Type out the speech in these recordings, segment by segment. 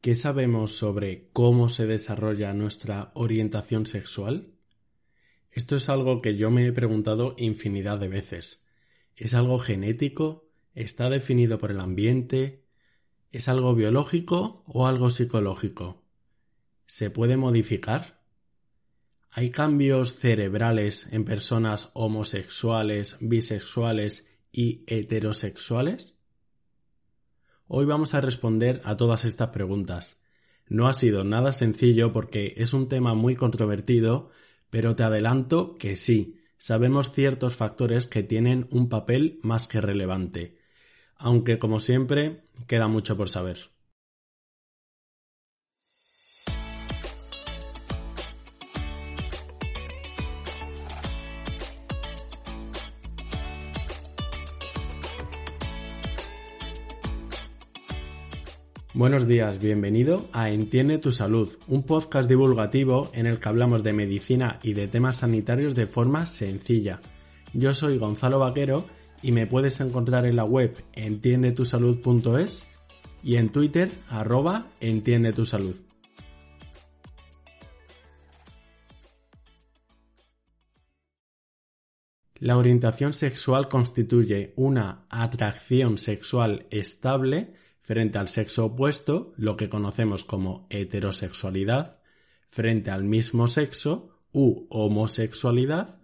¿Qué sabemos sobre cómo se desarrolla nuestra orientación sexual? Esto es algo que yo me he preguntado infinidad de veces. ¿Es algo genético? ¿Está definido por el ambiente? ¿Es algo biológico o algo psicológico? ¿Se puede modificar? ¿Hay cambios cerebrales en personas homosexuales, bisexuales y heterosexuales? Hoy vamos a responder a todas estas preguntas. No ha sido nada sencillo porque es un tema muy controvertido, pero te adelanto que sí, sabemos ciertos factores que tienen un papel más que relevante, aunque como siempre queda mucho por saber. Buenos días, bienvenido a Entiende tu Salud, un podcast divulgativo en el que hablamos de medicina y de temas sanitarios de forma sencilla. Yo soy Gonzalo Vaquero y me puedes encontrar en la web entiendetusalud.es y en Twitter arroba entiende tu salud. La orientación sexual constituye una atracción sexual estable frente al sexo opuesto, lo que conocemos como heterosexualidad, frente al mismo sexo u homosexualidad,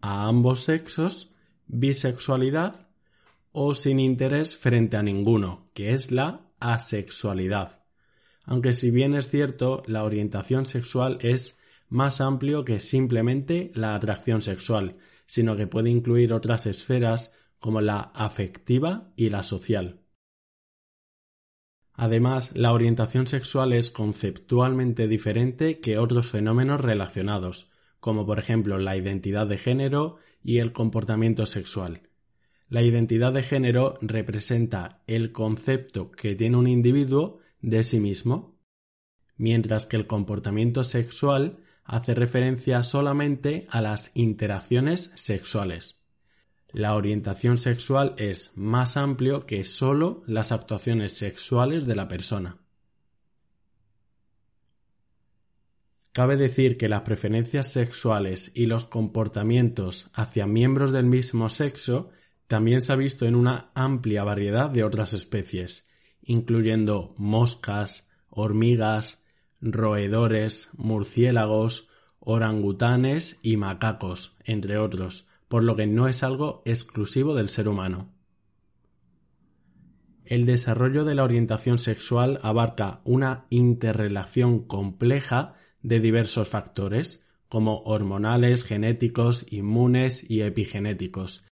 a ambos sexos, bisexualidad o sin interés frente a ninguno, que es la asexualidad. Aunque si bien es cierto, la orientación sexual es más amplio que simplemente la atracción sexual, sino que puede incluir otras esferas como la afectiva y la social. Además, la orientación sexual es conceptualmente diferente que otros fenómenos relacionados, como por ejemplo la identidad de género y el comportamiento sexual. La identidad de género representa el concepto que tiene un individuo de sí mismo, mientras que el comportamiento sexual hace referencia solamente a las interacciones sexuales. La orientación sexual es más amplio que solo las actuaciones sexuales de la persona. Cabe decir que las preferencias sexuales y los comportamientos hacia miembros del mismo sexo también se ha visto en una amplia variedad de otras especies, incluyendo moscas, hormigas, roedores, murciélagos, orangutanes y macacos, entre otros, por lo que no es algo exclusivo del ser humano. El desarrollo de la orientación sexual abarca una interrelación compleja de diversos factores, como hormonales, genéticos, inmunes y epigenéticos.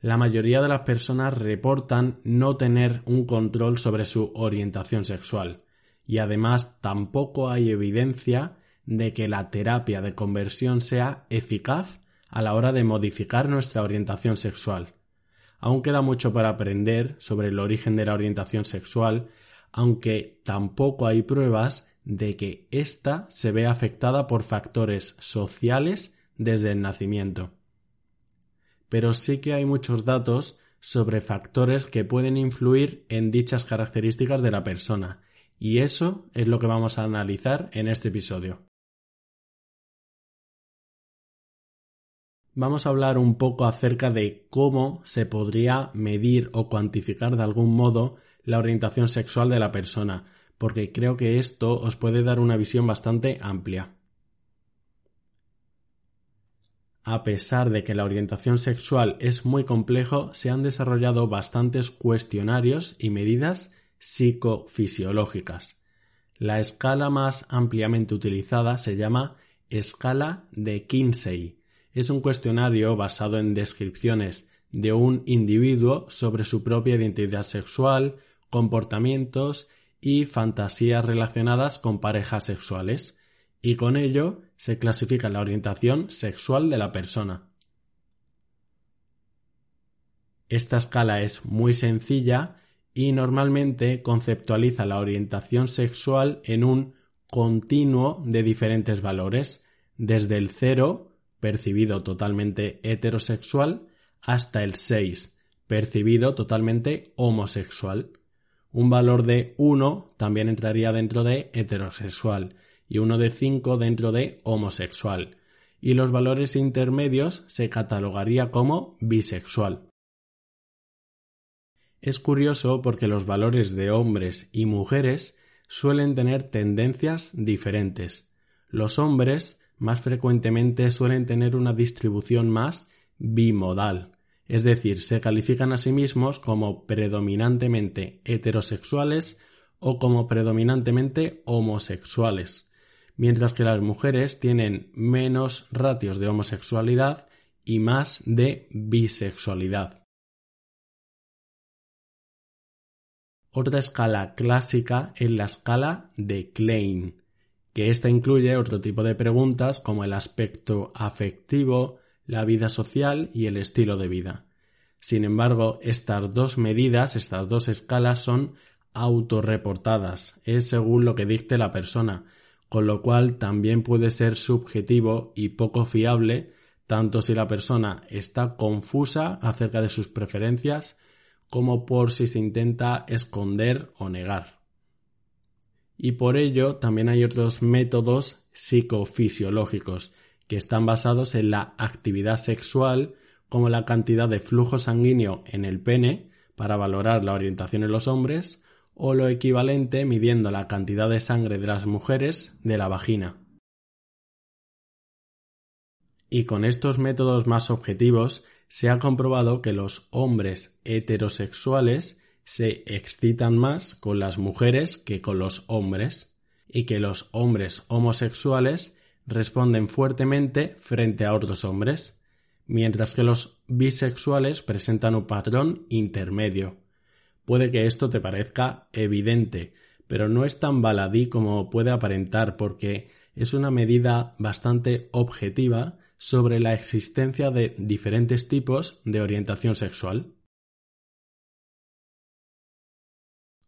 La mayoría de las personas reportan no tener un control sobre su orientación sexual, y además tampoco hay evidencia de que la terapia de conversión sea eficaz a la hora de modificar nuestra orientación sexual. Aún queda mucho para aprender sobre el origen de la orientación sexual, aunque tampoco hay pruebas de que ésta se vea afectada por factores sociales desde el nacimiento. Pero sí que hay muchos datos sobre factores que pueden influir en dichas características de la persona, y eso es lo que vamos a analizar en este episodio. Vamos a hablar un poco acerca de cómo se podría medir o cuantificar de algún modo la orientación sexual de la persona, porque creo que esto os puede dar una visión bastante amplia. A pesar de que la orientación sexual es muy complejo, se han desarrollado bastantes cuestionarios y medidas psicofisiológicas. La escala más ampliamente utilizada se llama escala de Kinsey es un cuestionario basado en descripciones de un individuo sobre su propia identidad sexual, comportamientos y fantasías relacionadas con parejas sexuales, y con ello se clasifica la orientación sexual de la persona. Esta escala es muy sencilla y normalmente conceptualiza la orientación sexual en un continuo de diferentes valores, desde el 0, percibido totalmente heterosexual, hasta el 6, percibido totalmente homosexual. Un valor de 1 también entraría dentro de heterosexual y uno de 5 dentro de homosexual. Y los valores intermedios se catalogaría como bisexual. Es curioso porque los valores de hombres y mujeres suelen tener tendencias diferentes. Los hombres más frecuentemente suelen tener una distribución más bimodal, es decir, se califican a sí mismos como predominantemente heterosexuales o como predominantemente homosexuales, mientras que las mujeres tienen menos ratios de homosexualidad y más de bisexualidad. Otra escala clásica es la escala de Klein, que esta incluye otro tipo de preguntas como el aspecto afectivo, la vida social y el estilo de vida. Sin embargo, estas dos medidas, estas dos escalas son autorreportadas, es según lo que dicte la persona, con lo cual también puede ser subjetivo y poco fiable, tanto si la persona está confusa acerca de sus preferencias como por si se intenta esconder o negar. Y por ello también hay otros métodos psicofisiológicos que están basados en la actividad sexual como la cantidad de flujo sanguíneo en el pene para valorar la orientación en los hombres o lo equivalente midiendo la cantidad de sangre de las mujeres de la vagina. Y con estos métodos más objetivos se ha comprobado que los hombres heterosexuales se excitan más con las mujeres que con los hombres y que los hombres homosexuales responden fuertemente frente a otros hombres, mientras que los bisexuales presentan un patrón intermedio. Puede que esto te parezca evidente, pero no es tan baladí como puede aparentar porque es una medida bastante objetiva sobre la existencia de diferentes tipos de orientación sexual.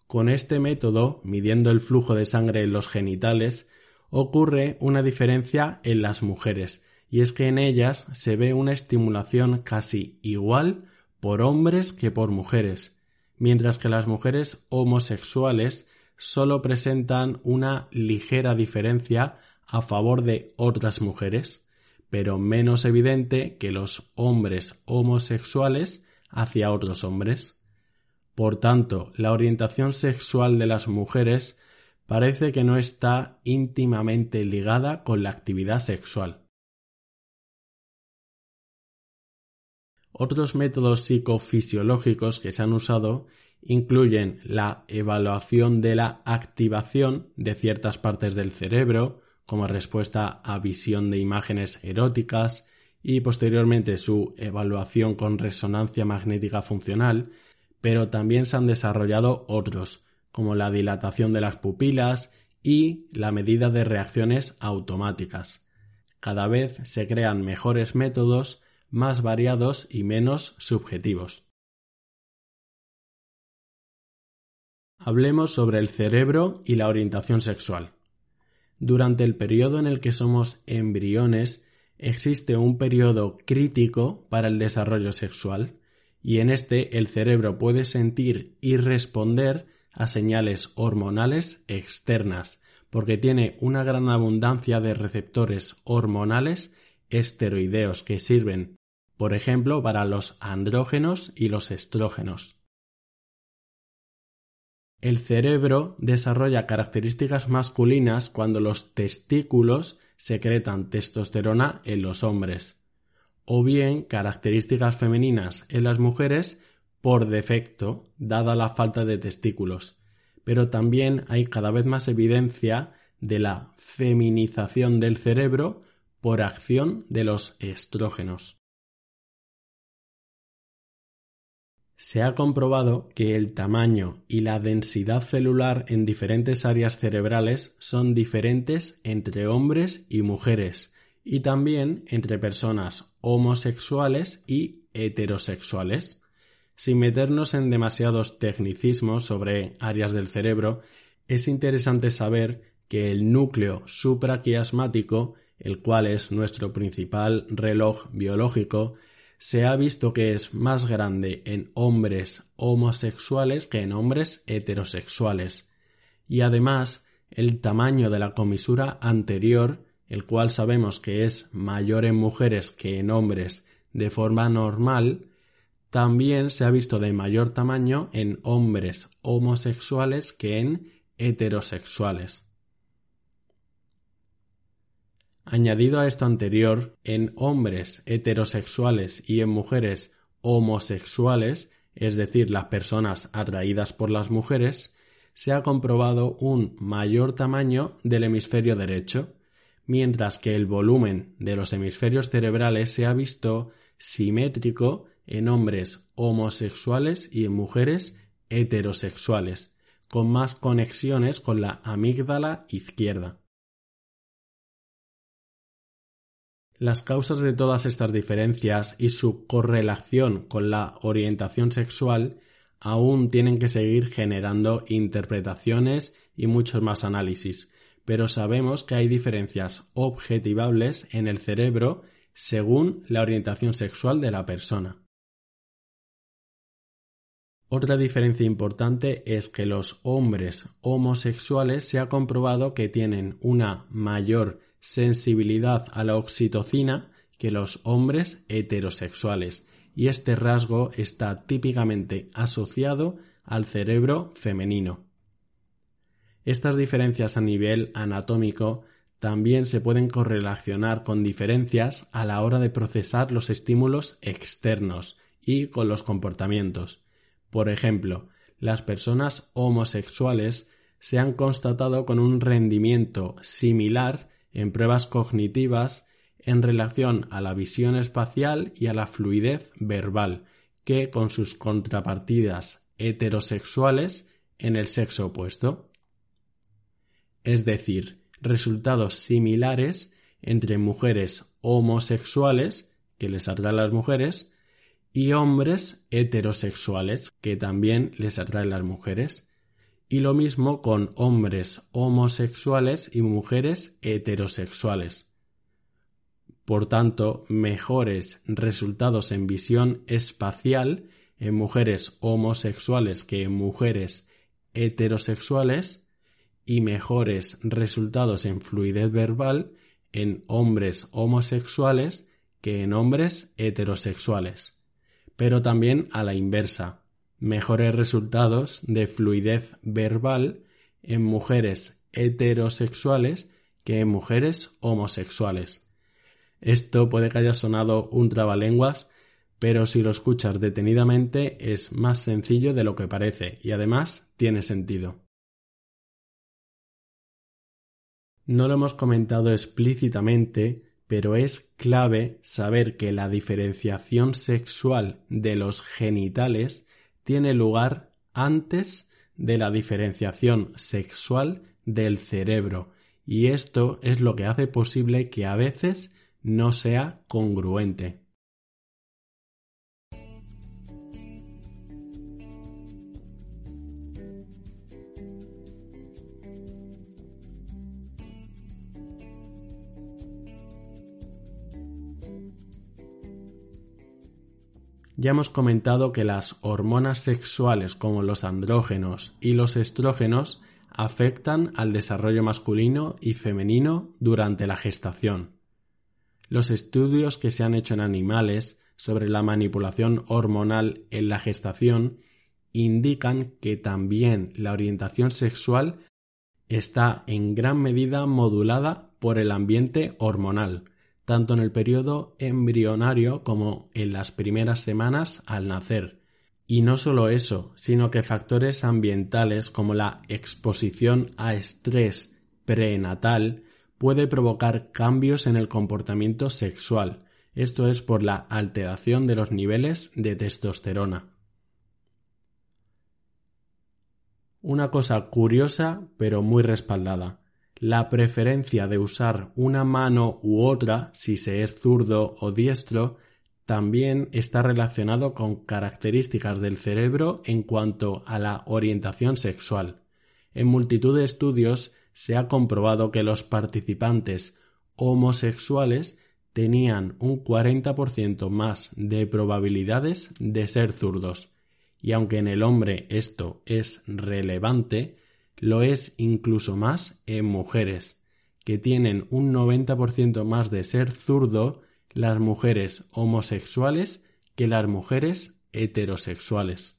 Con este método, midiendo el flujo de sangre en los genitales, ocurre una diferencia en las mujeres, y es que en ellas se ve una estimulación casi igual por hombres que por mujeres, mientras que las mujeres homosexuales solo presentan una ligera diferencia a favor de otras mujeres pero menos evidente que los hombres homosexuales hacia otros hombres. Por tanto, la orientación sexual de las mujeres parece que no está íntimamente ligada con la actividad sexual. Otros métodos psicofisiológicos que se han usado incluyen la evaluación de la activación de ciertas partes del cerebro, como respuesta a visión de imágenes eróticas y posteriormente su evaluación con resonancia magnética funcional, pero también se han desarrollado otros, como la dilatación de las pupilas y la medida de reacciones automáticas. Cada vez se crean mejores métodos, más variados y menos subjetivos. Hablemos sobre el cerebro y la orientación sexual. Durante el periodo en el que somos embriones existe un periodo crítico para el desarrollo sexual y en este el cerebro puede sentir y responder a señales hormonales externas porque tiene una gran abundancia de receptores hormonales esteroideos que sirven, por ejemplo, para los andrógenos y los estrógenos. El cerebro desarrolla características masculinas cuando los testículos secretan testosterona en los hombres, o bien características femeninas en las mujeres por defecto, dada la falta de testículos. Pero también hay cada vez más evidencia de la feminización del cerebro por acción de los estrógenos. Se ha comprobado que el tamaño y la densidad celular en diferentes áreas cerebrales son diferentes entre hombres y mujeres y también entre personas homosexuales y heterosexuales. Sin meternos en demasiados tecnicismos sobre áreas del cerebro, es interesante saber que el núcleo supraquiasmático, el cual es nuestro principal reloj biológico, se ha visto que es más grande en hombres homosexuales que en hombres heterosexuales. Y además, el tamaño de la comisura anterior, el cual sabemos que es mayor en mujeres que en hombres de forma normal, también se ha visto de mayor tamaño en hombres homosexuales que en heterosexuales. Añadido a esto anterior, en hombres heterosexuales y en mujeres homosexuales, es decir, las personas atraídas por las mujeres, se ha comprobado un mayor tamaño del hemisferio derecho, mientras que el volumen de los hemisferios cerebrales se ha visto simétrico en hombres homosexuales y en mujeres heterosexuales, con más conexiones con la amígdala izquierda. Las causas de todas estas diferencias y su correlación con la orientación sexual aún tienen que seguir generando interpretaciones y muchos más análisis, pero sabemos que hay diferencias objetivables en el cerebro según la orientación sexual de la persona. Otra diferencia importante es que los hombres homosexuales se ha comprobado que tienen una mayor sensibilidad a la oxitocina que los hombres heterosexuales y este rasgo está típicamente asociado al cerebro femenino. Estas diferencias a nivel anatómico también se pueden correlacionar con diferencias a la hora de procesar los estímulos externos y con los comportamientos. Por ejemplo, las personas homosexuales se han constatado con un rendimiento similar en pruebas cognitivas en relación a la visión espacial y a la fluidez verbal que con sus contrapartidas heterosexuales en el sexo opuesto. Es decir, resultados similares entre mujeres homosexuales, que les atraen las mujeres, y hombres heterosexuales, que también les atraen las mujeres y lo mismo con hombres homosexuales y mujeres heterosexuales. Por tanto, mejores resultados en visión espacial en mujeres homosexuales que en mujeres heterosexuales y mejores resultados en fluidez verbal en hombres homosexuales que en hombres heterosexuales. Pero también a la inversa mejores resultados de fluidez verbal en mujeres heterosexuales que en mujeres homosexuales. Esto puede que haya sonado un trabalenguas, pero si lo escuchas detenidamente es más sencillo de lo que parece y además tiene sentido. No lo hemos comentado explícitamente, pero es clave saber que la diferenciación sexual de los genitales tiene lugar antes de la diferenciación sexual del cerebro y esto es lo que hace posible que a veces no sea congruente. Ya hemos comentado que las hormonas sexuales como los andrógenos y los estrógenos afectan al desarrollo masculino y femenino durante la gestación. Los estudios que se han hecho en animales sobre la manipulación hormonal en la gestación indican que también la orientación sexual está en gran medida modulada por el ambiente hormonal, tanto en el periodo embrionario como en las primeras semanas al nacer. Y no solo eso, sino que factores ambientales como la exposición a estrés prenatal puede provocar cambios en el comportamiento sexual. Esto es por la alteración de los niveles de testosterona. Una cosa curiosa pero muy respaldada. La preferencia de usar una mano u otra, si se es zurdo o diestro, también está relacionado con características del cerebro en cuanto a la orientación sexual. En multitud de estudios se ha comprobado que los participantes homosexuales tenían un 40% más de probabilidades de ser zurdos. Y aunque en el hombre esto es relevante, lo es incluso más en mujeres, que tienen un 90% más de ser zurdo las mujeres homosexuales que las mujeres heterosexuales.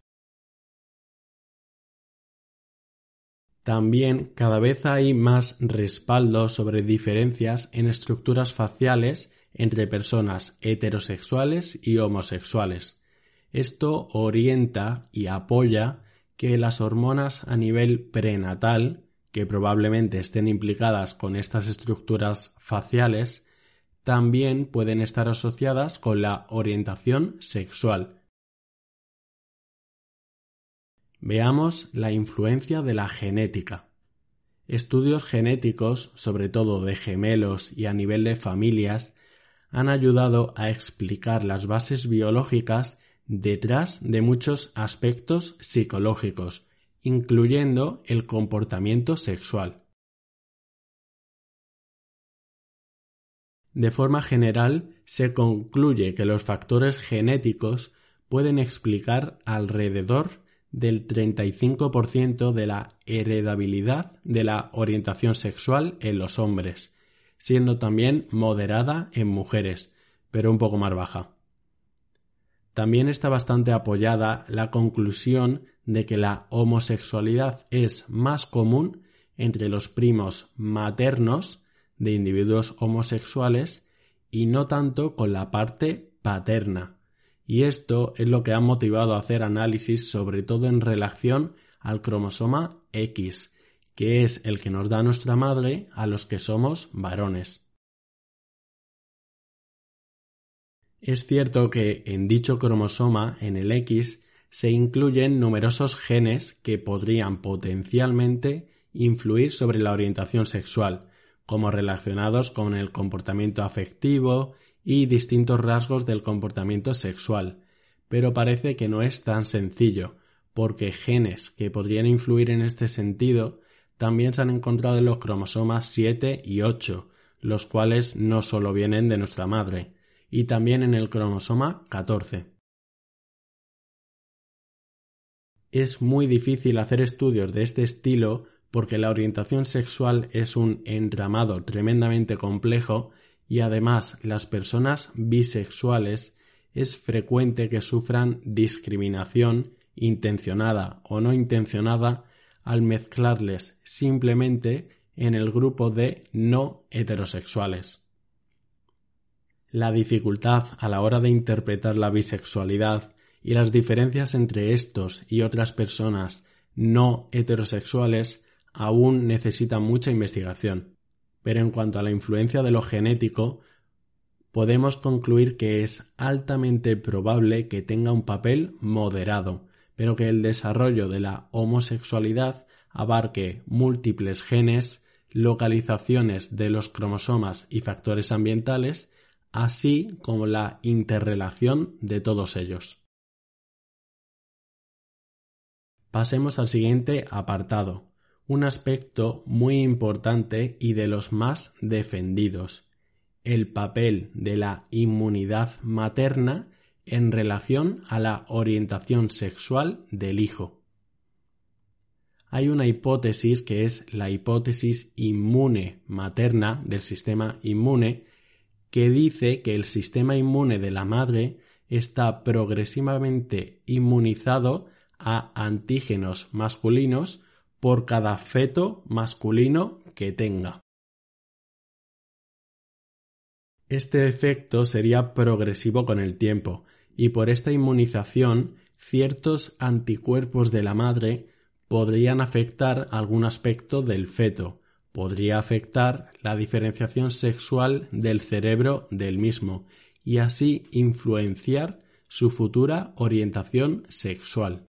También cada vez hay más respaldo sobre diferencias en estructuras faciales entre personas heterosexuales y homosexuales. Esto orienta y apoya que las hormonas a nivel prenatal, que probablemente estén implicadas con estas estructuras faciales, también pueden estar asociadas con la orientación sexual. Veamos la influencia de la genética. Estudios genéticos, sobre todo de gemelos y a nivel de familias, han ayudado a explicar las bases biológicas detrás de muchos aspectos psicológicos, incluyendo el comportamiento sexual. De forma general, se concluye que los factores genéticos pueden explicar alrededor del 35% de la heredabilidad de la orientación sexual en los hombres, siendo también moderada en mujeres, pero un poco más baja. También está bastante apoyada la conclusión de que la homosexualidad es más común entre los primos maternos de individuos homosexuales y no tanto con la parte paterna. Y esto es lo que ha motivado a hacer análisis sobre todo en relación al cromosoma X, que es el que nos da nuestra madre a los que somos varones. Es cierto que en dicho cromosoma, en el X, se incluyen numerosos genes que podrían potencialmente influir sobre la orientación sexual, como relacionados con el comportamiento afectivo y distintos rasgos del comportamiento sexual. Pero parece que no es tan sencillo, porque genes que podrían influir en este sentido también se han encontrado en los cromosomas 7 y 8, los cuales no solo vienen de nuestra madre, y también en el cromosoma 14. Es muy difícil hacer estudios de este estilo porque la orientación sexual es un entramado tremendamente complejo y además las personas bisexuales es frecuente que sufran discriminación intencionada o no intencionada al mezclarles simplemente en el grupo de no heterosexuales. La dificultad a la hora de interpretar la bisexualidad y las diferencias entre estos y otras personas no heterosexuales aún necesita mucha investigación. Pero en cuanto a la influencia de lo genético, podemos concluir que es altamente probable que tenga un papel moderado, pero que el desarrollo de la homosexualidad abarque múltiples genes, localizaciones de los cromosomas y factores ambientales así como la interrelación de todos ellos. Pasemos al siguiente apartado, un aspecto muy importante y de los más defendidos, el papel de la inmunidad materna en relación a la orientación sexual del hijo. Hay una hipótesis que es la hipótesis inmune materna del sistema inmune que dice que el sistema inmune de la madre está progresivamente inmunizado a antígenos masculinos por cada feto masculino que tenga. Este efecto sería progresivo con el tiempo, y por esta inmunización ciertos anticuerpos de la madre podrían afectar algún aspecto del feto, podría afectar la diferenciación sexual del cerebro del mismo y así influenciar su futura orientación sexual.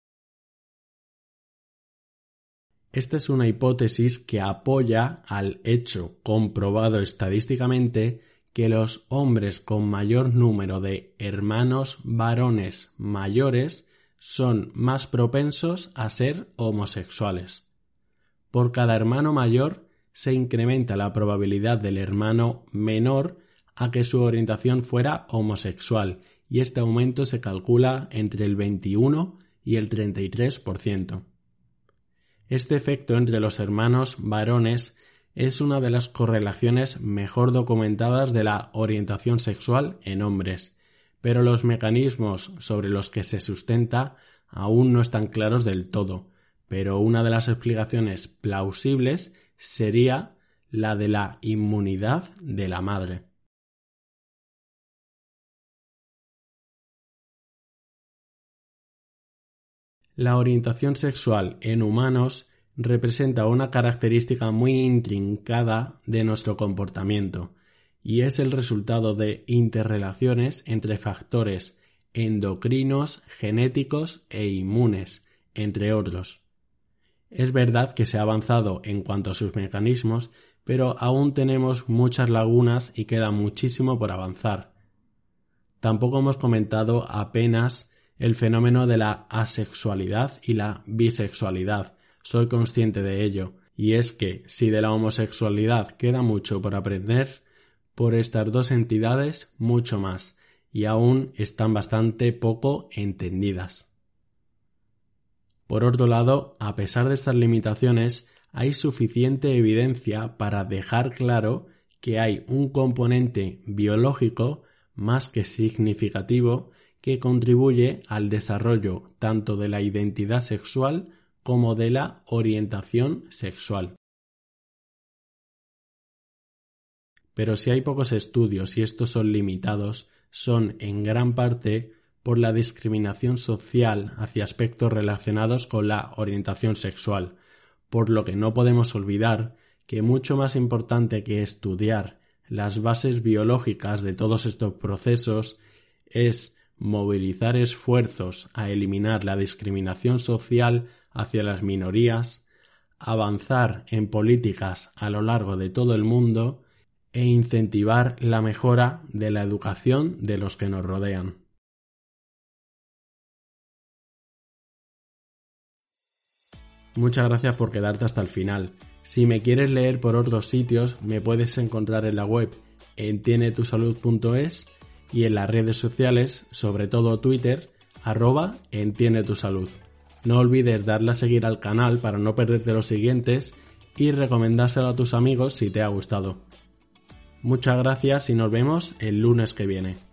Esta es una hipótesis que apoya al hecho comprobado estadísticamente que los hombres con mayor número de hermanos varones mayores son más propensos a ser homosexuales. Por cada hermano mayor se incrementa la probabilidad del hermano menor a que su orientación fuera homosexual y este aumento se calcula entre el 21 y el 33%. Este efecto entre los hermanos varones es una de las correlaciones mejor documentadas de la orientación sexual en hombres, pero los mecanismos sobre los que se sustenta aún no están claros del todo, pero una de las explicaciones plausibles sería la de la inmunidad de la madre. La orientación sexual en humanos representa una característica muy intrincada de nuestro comportamiento y es el resultado de interrelaciones entre factores endocrinos, genéticos e inmunes, entre otros. Es verdad que se ha avanzado en cuanto a sus mecanismos, pero aún tenemos muchas lagunas y queda muchísimo por avanzar. Tampoco hemos comentado apenas el fenómeno de la asexualidad y la bisexualidad, soy consciente de ello, y es que si de la homosexualidad queda mucho por aprender, por estas dos entidades mucho más, y aún están bastante poco entendidas. Por otro lado, a pesar de estas limitaciones, hay suficiente evidencia para dejar claro que hay un componente biológico más que significativo que contribuye al desarrollo tanto de la identidad sexual como de la orientación sexual. Pero si hay pocos estudios y estos son limitados, son en gran parte por la discriminación social hacia aspectos relacionados con la orientación sexual, por lo que no podemos olvidar que mucho más importante que estudiar las bases biológicas de todos estos procesos es movilizar esfuerzos a eliminar la discriminación social hacia las minorías, avanzar en políticas a lo largo de todo el mundo e incentivar la mejora de la educación de los que nos rodean. Muchas gracias por quedarte hasta el final. Si me quieres leer por otros sitios, me puedes encontrar en la web en tienetusalud.es y en las redes sociales, sobre todo Twitter, arroba tu salud. No olvides darle a seguir al canal para no perderte los siguientes y recomendárselo a tus amigos si te ha gustado. Muchas gracias y nos vemos el lunes que viene.